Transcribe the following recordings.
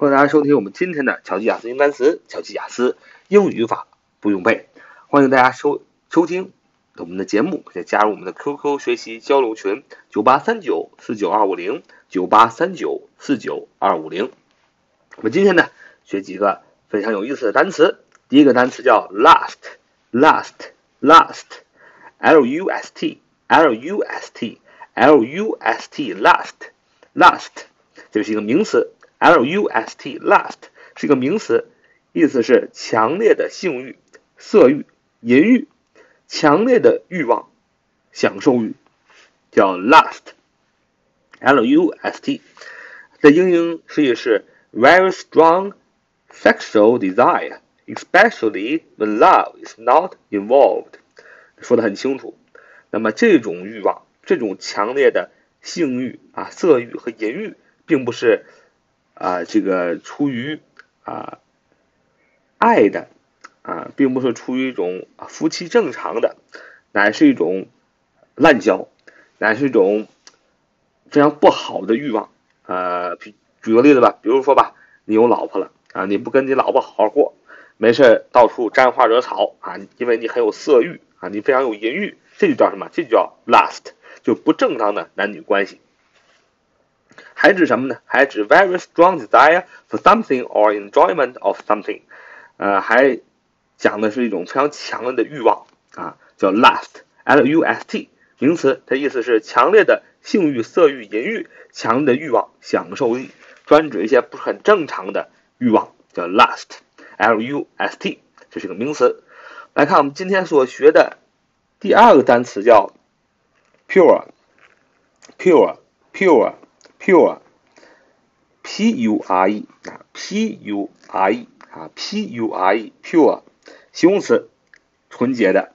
欢迎大家收听我们今天的巧记雅思英单词、巧记雅思英语语法不用背。欢迎大家收收听我们的节目，并加入我们的 QQ 学习交流群：九八三九四九二五零九八三九四九二五零。我们今天呢，学几个非常有意思的单词。第一个单词叫 last，last，last，l u s t，l u s t，l u s t，last，last，这是一个名词。L U S T lust 是一个名词，意思是强烈的性欲、色欲、淫欲，强烈的欲望、享受欲，叫 lust。L U S T 的英英释义是 very strong sexual desire, especially when love is not involved。说的很清楚。那么这种欲望、这种强烈的性欲啊、色欲和淫欲，并不是。啊，这个出于啊爱的啊，并不是出于一种夫妻正常的，乃是一种滥交，乃是一种非常不好的欲望。呃，举举个例子吧，比如说吧，你有老婆了啊，你不跟你老婆好好过，没事到处沾花惹草啊，因为你很有色欲啊，你非常有淫欲，这就叫什么？这就叫 lust，就不正当的男女关系。还指什么呢？还指 very strong desire for something or enjoyment of something，呃，还讲的是一种非常强烈的欲望啊，叫 lust，l u s t，名词，它意思是强烈的性欲、色欲、淫欲，强烈的欲望、享受欲，专指一些不是很正常的欲望，叫 lust，l u s t，这是个名词。来看我们今天所学的第二个单词叫 pure，pure，pure。Pure p u r e 啊，p u r e 啊，p u r e，pure，形容词，纯洁的，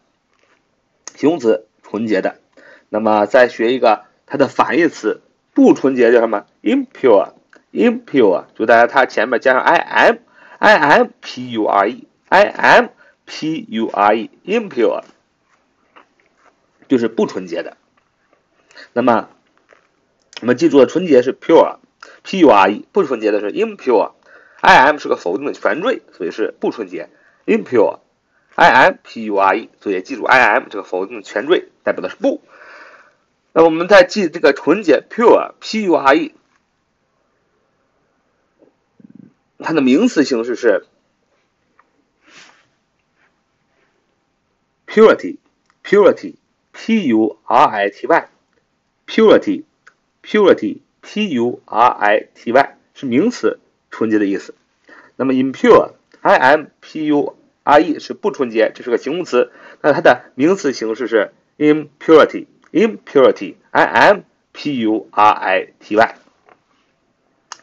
形容词，纯洁的。那么再学一个它的反义词，不纯洁叫什么？impure，impure，就大家它前面加上 i m，i m p u r e，i m p u r e，impure，就是不纯洁的。那么。我们记住了，纯洁是 pure，p u r e，不纯洁的是 impure，i m 是个否定的前缀，所以是不纯洁，impure，i m p u r e，所以记住 i m 这个否定的前缀代表的是不。那我们再记这个纯洁 pure，p u r e，它的名词形式是 purity，purity，p u r i t y，purity。Purity, P-U-R-I-T-Y 是名词，纯洁的意思。那么 impure, I-M-P-U-R-E 是不纯洁，这是个形容词。那它的名词形式是 impurity, impurity, I-M-P-U-R-I-T-Y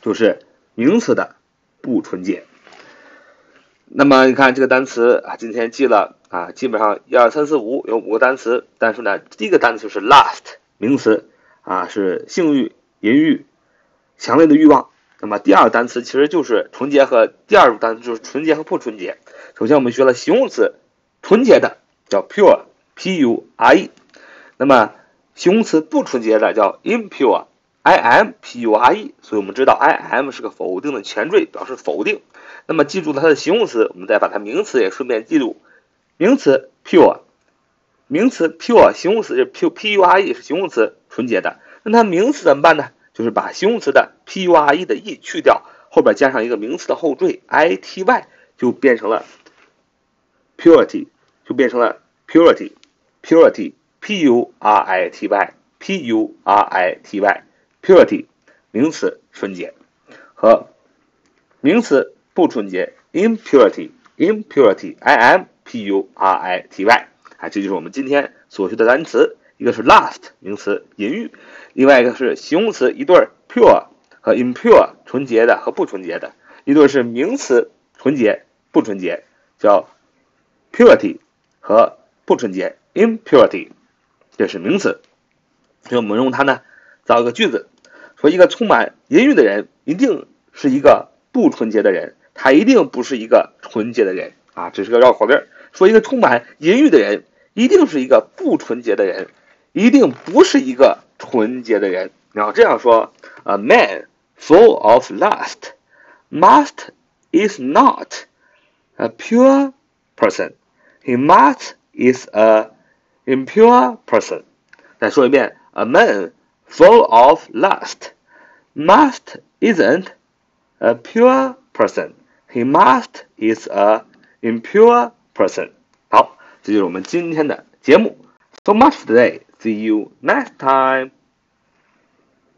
就是名词的不纯洁。那么你看这个单词啊，今天记了啊，基本上一二三四五有五个单词，但是呢，第一个单词是 last 名词。啊，是性欲、淫欲、强烈的欲望。那么第二个单词其实就是纯洁和第二个单词就是纯洁和不纯洁。首先我们学了形容词，纯洁的叫 pure，p-u-r-e。那么形容词不纯洁的叫 impure，i-m-p-u-r-e。所以我们知道 i-m 是个否定的前缀，表示否定。那么记住了它的形容词，我们再把它名词也顺便记住。名词 pure，名词 pure，形容词是 p-p-u-r-e 是形容词。纯洁的，那它名词怎么办呢？就是把形容词的 p u r e 的 e 去掉，后边加上一个名词的后缀 i t y，就变成了 purity，就变成了 purity，purity p u r i t y p u r i t y purity 名词纯洁和名词不纯洁 impurity impurity i m p u r i t y 啊，这就是我们今天所学的单词。一个是 last 名词淫欲，另外一个是形容词一对 pure 和 impure 纯洁的和不纯洁的，一对是名词纯洁不纯洁叫 purity 和不纯洁 impurity，这是名词。所以我们用它呢造一个句子，说一个充满淫欲的人一定是一个不纯洁的人，他一定不是一个纯洁的人啊，只是个绕口令。说一个充满淫欲的人一定是一个不纯洁的人。一定不是一个纯洁的人。然后这样说：A man full of lust must is not a pure person. He must is a impure person. 再说一遍，a man full of lust must isn't a pure person. He must is a impure person. 好，这就是我们今天的节目。So much today. See you next time.